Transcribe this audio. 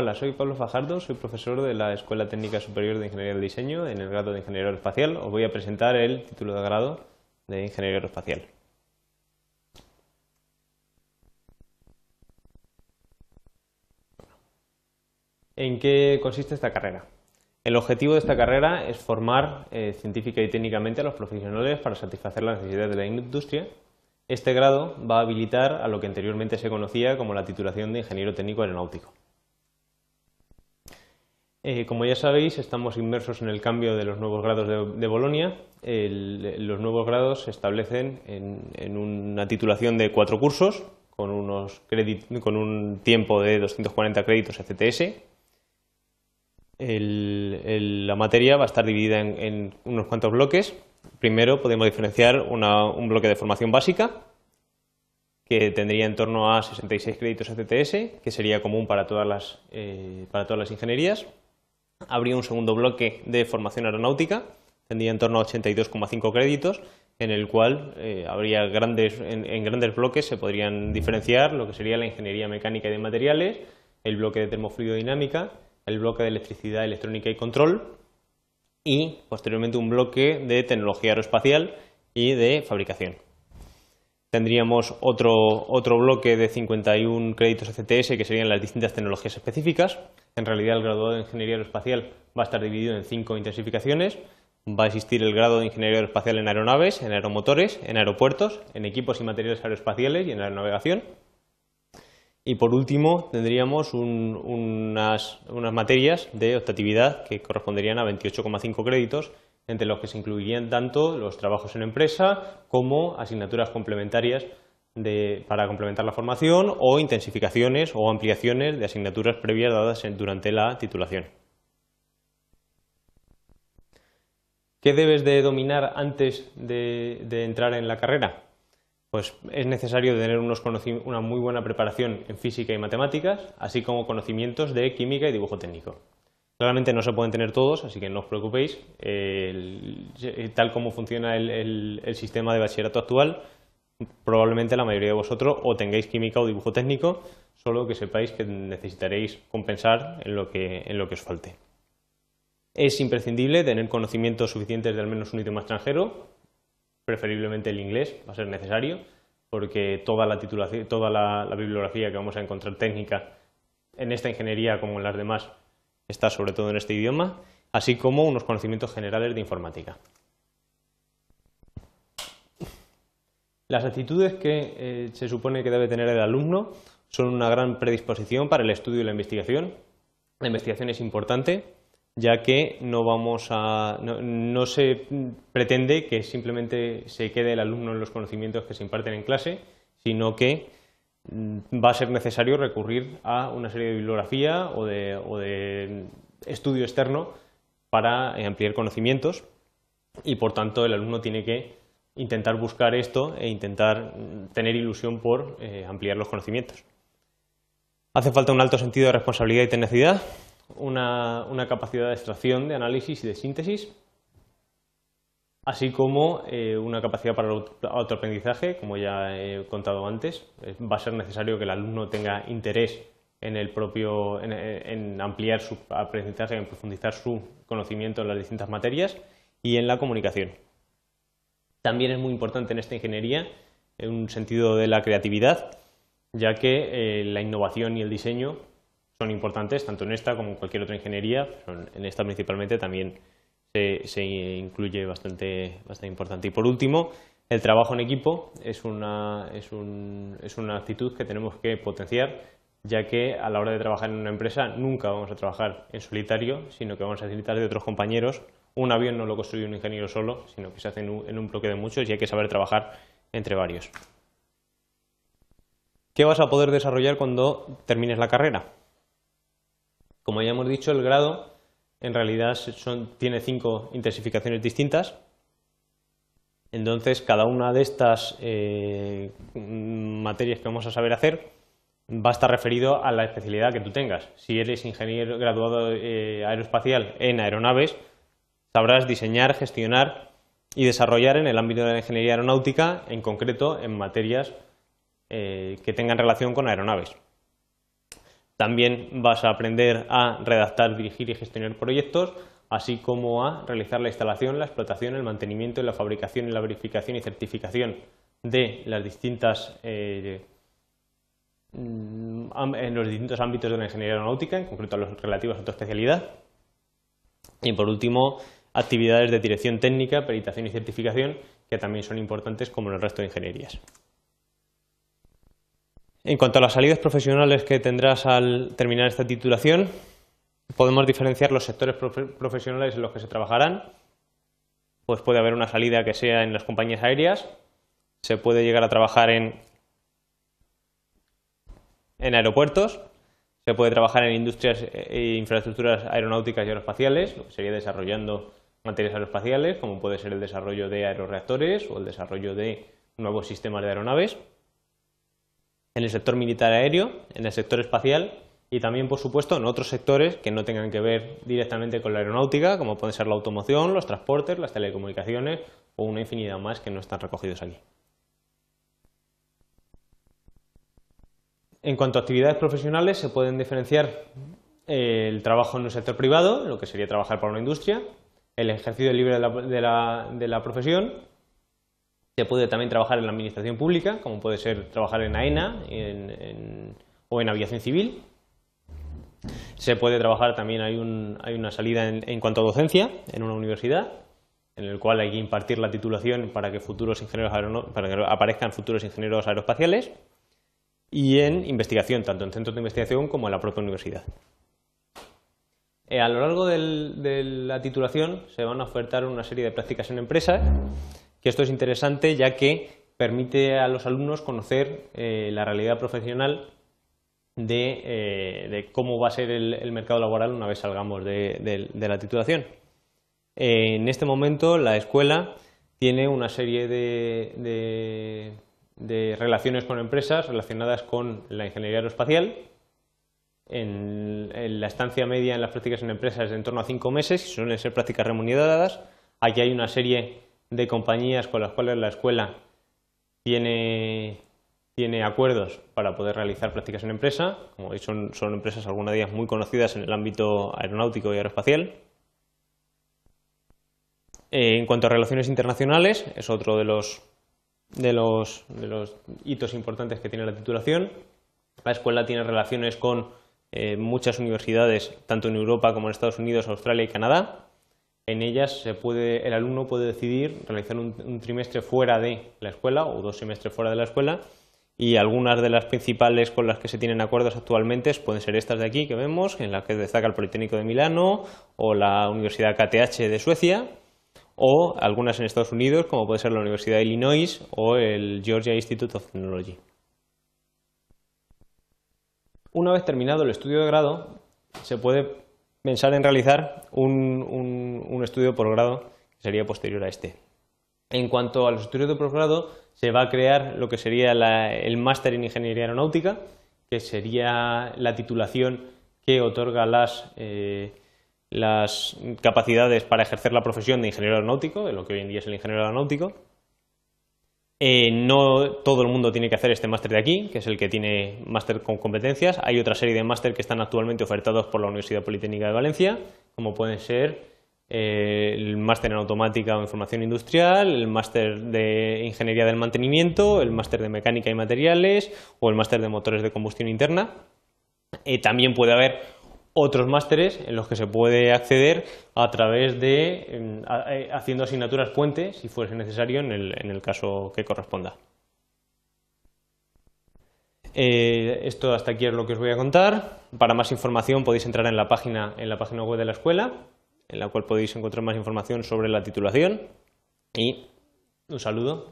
Hola, soy Pablo Fajardo, soy profesor de la Escuela Técnica Superior de Ingeniería del Diseño en el grado de Ingeniería Aeroespacial. Os voy a presentar el título de grado de Ingeniería Aeroespacial. ¿En qué consiste esta carrera? El objetivo de esta carrera es formar eh, científica y técnicamente a los profesionales para satisfacer las necesidades de la industria. Este grado va a habilitar a lo que anteriormente se conocía como la titulación de ingeniero técnico aeronáutico. Eh, como ya sabéis, estamos inmersos en el cambio de los nuevos grados de, Bolonia. los nuevos grados se establecen en, una titulación de cuatro cursos con, un tiempo de 240 créditos ECTS. la materia va a estar dividida en, unos cuantos bloques. Primero podemos diferenciar un bloque de formación básica, que tendría en torno a 66 créditos ECTS, que sería común para todas las, eh, para todas las ingenierías habría un segundo bloque de formación aeronáutica, tendría en torno a 82,5 créditos, en el cual eh, habría grandes, en, grandes bloques se podrían diferenciar lo que sería la ingeniería mecánica y de materiales, el bloque de termofluidodinámica, el bloque de electricidad, electrónica y control y posteriormente un bloque de tecnología aeroespacial y de fabricación. Tendríamos otro, otro bloque de 51 créditos ECTS que serían las distintas tecnologías específicas. En realidad el graduado de Ingeniería Aeroespacial va a estar dividido en cinco intensificaciones. Va a existir el grado de Ingeniería Aeroespacial en aeronaves, en aeromotores, en aeropuertos, en equipos y materiales aeroespaciales y en aeronavegación. Y por último tendríamos unas, unas materias de optatividad que corresponderían a 28,5 créditos entre los que se incluirían tanto los trabajos en empresa como asignaturas complementarias para complementar la formación o intensificaciones o ampliaciones de asignaturas previas dadas durante la titulación. ¿Qué debes de dominar antes de, entrar en la carrera? Pues es necesario tener una muy buena preparación en física y matemáticas, así como conocimientos de química y dibujo técnico. Claramente no se pueden tener todos, así que no os preocupéis. tal como funciona el, sistema de bachillerato actual, probablemente la mayoría de vosotros o tengáis química o dibujo técnico, solo que sepáis que necesitaréis compensar en lo que, en lo que os falte. Es imprescindible tener conocimientos suficientes de al menos un idioma extranjero, preferiblemente el inglés, va a ser necesario, porque toda la, titulación, toda la bibliografía que vamos a encontrar técnica en esta ingeniería como en las demás está sobre todo en este idioma, así como unos conocimientos generales de informática. Las actitudes que eh, se supone que debe tener el alumno son una gran predisposición para el estudio y la investigación. La investigación es importante, ya que no, vamos a, no, se pretende que simplemente se quede el alumno en los conocimientos que se imparten en clase, sino que va a ser necesario recurrir a una serie de bibliografía o de, estudio externo para eh, ampliar conocimientos y por tanto el alumno tiene que intentar buscar esto e intentar mm, tener ilusión por eh, ampliar los conocimientos. Hace falta un alto sentido de responsabilidad y tenacidad, una capacidad de extracción, de análisis y de síntesis así como eh, una capacidad para el autoaprendizaje, como ya he contado antes. Va a ser necesario que el alumno tenga interés en, el propio, en, ampliar su aprendizaje, en profundizar su conocimiento en las distintas materias y en la comunicación. También es muy importante en esta ingeniería un sentido de la creatividad, ya que eh, la innovación y el diseño son importantes tanto en esta como en cualquier otra ingeniería, en esta principalmente también se, incluye bastante, bastante importante. Y por último, el trabajo en equipo es una, es, un, es una actitud que tenemos que potenciar, ya que a la hora de trabajar en una empresa nunca vamos a trabajar en solitario, sino que vamos a necesitar de otros compañeros. Un avión no lo construye un ingeniero solo, sino que se hace en un, en un bloque de muchos y hay que saber trabajar entre varios. ¿Qué vas a poder desarrollar cuando termines la carrera? Como ya hemos dicho, el grado en realidad tiene cinco intensificaciones distintas. Entonces, cada una de estas eh, materias que vamos a saber hacer va a estar referido a la especialidad que tú tengas. Si eres ingeniero graduado eh, aeroespacial en aeronaves, sabrás diseñar, gestionar y desarrollar en el ámbito de la ingeniería aeronáutica, en concreto en materias eh, que tengan relación con aeronaves. También vas a aprender a redactar, dirigir y gestionar proyectos, así como a realizar la instalación, la explotación, el mantenimiento, la fabricación la verificación y certificación de las distintas eh, mm, en los distintos ámbitos de la ingeniería aeronáutica, en concreto a los relativos a tu especialidad. Y por último, actividades de dirección técnica, peritación y certificación, que también son importantes como en el resto de ingenierías. En cuanto a las salidas profesionales que tendrás al terminar esta titulación, podemos diferenciar los sectores profesionales en los que se trabajarán. Pues puede haber una salida que sea en las compañías aéreas, se puede llegar a trabajar en, en aeropuertos, se puede trabajar en industrias e infraestructuras aeronáuticas y aeroespaciales, lo que sería desarrollando materias aeroespaciales, como puede ser el desarrollo de aeroreactores o el desarrollo de nuevos sistemas de aeronaves. En el sector militar aéreo, en el sector espacial y también, por supuesto, en otros sectores que no tengan que ver directamente con la aeronáutica, como pueden ser la automoción, los transportes, las telecomunicaciones o una infinidad más que no están recogidos aquí. En cuanto a actividades profesionales, se pueden diferenciar eh, el trabajo en un sector privado, lo que sería trabajar para una industria, el ejercicio libre de la, profesión, se puede también trabajar en la administración pública, como puede ser trabajar en AENA o en aviación civil. Se puede trabajar también, hay, una salida en, cuanto a docencia en una universidad, en el cual hay que impartir la titulación para que, futuros ingenieros para que aparezcan futuros ingenieros aeroespaciales y en investigación, tanto en centros de investigación como en la propia universidad. Eh, a lo largo de la titulación se van a ofertar una serie de prácticas en empresas, que esto es interesante ya que permite a los alumnos conocer eh, la realidad profesional eh, de, cómo va a ser el, mercado laboral una vez salgamos de, la titulación. en este momento la escuela tiene una serie de relaciones con empresas relacionadas con la ingeniería aeroespacial. En, la estancia media en las prácticas en empresas es de en torno a cinco meses y suelen ser prácticas remuneradas. Aquí hay una serie de compañías con las cuales la escuela tiene, tiene acuerdos para poder realizar prácticas en empresa. Como veis, son, son empresas algunas de ellas muy conocidas en el ámbito aeronáutico y aeroespacial. Eh, en cuanto a relaciones internacionales, es otro de los de los, hitos importantes que tiene la titulación. La escuela tiene relaciones con eh, muchas universidades, tanto en Europa como en Estados Unidos, Australia y Canadá. En ellas el alumno puede decidir realizar un, trimestre fuera de la escuela o dos semestres fuera de la escuela y algunas de las principales con las que se tienen acuerdos actualmente pueden ser estas de aquí que vemos, en las que destaca el Politécnico de Milano o la Universidad KTH de Suecia o algunas en Estados Unidos, como puede ser la Universidad de Illinois o el Georgia Institute of Technology. Una vez terminado el estudio de grado, se puede pensar en realizar un, estudio de posgrado que sería posterior a este. En cuanto a los estudios de posgrado, se va a crear lo que sería el máster en Ingeniería Aeronáutica, que sería la titulación que otorga las eh, las capacidades para ejercer la profesión de ingeniero aeronáutico, de lo que hoy en día es el ingeniero aeronáutico. Eh, no todo el mundo tiene que hacer este máster de aquí, que es el que tiene máster con competencias. Hay otra serie de máster que están actualmente ofertados por la Universidad Politécnica de Valencia, como pueden ser eh, el máster en automática o información industrial, el máster de ingeniería del mantenimiento, el máster de mecánica y materiales o el máster de motores de combustión interna. Eh, también puede haber otros másteres en los que se puede acceder a través de eh, haciendo asignaturas puente, si fuese necesario, en el, caso que corresponda. Eh, esto hasta aquí es lo que os voy a contar. Para más información podéis entrar en la página, en la página web de la escuela, en la cual podéis encontrar más información sobre la titulación. Y un saludo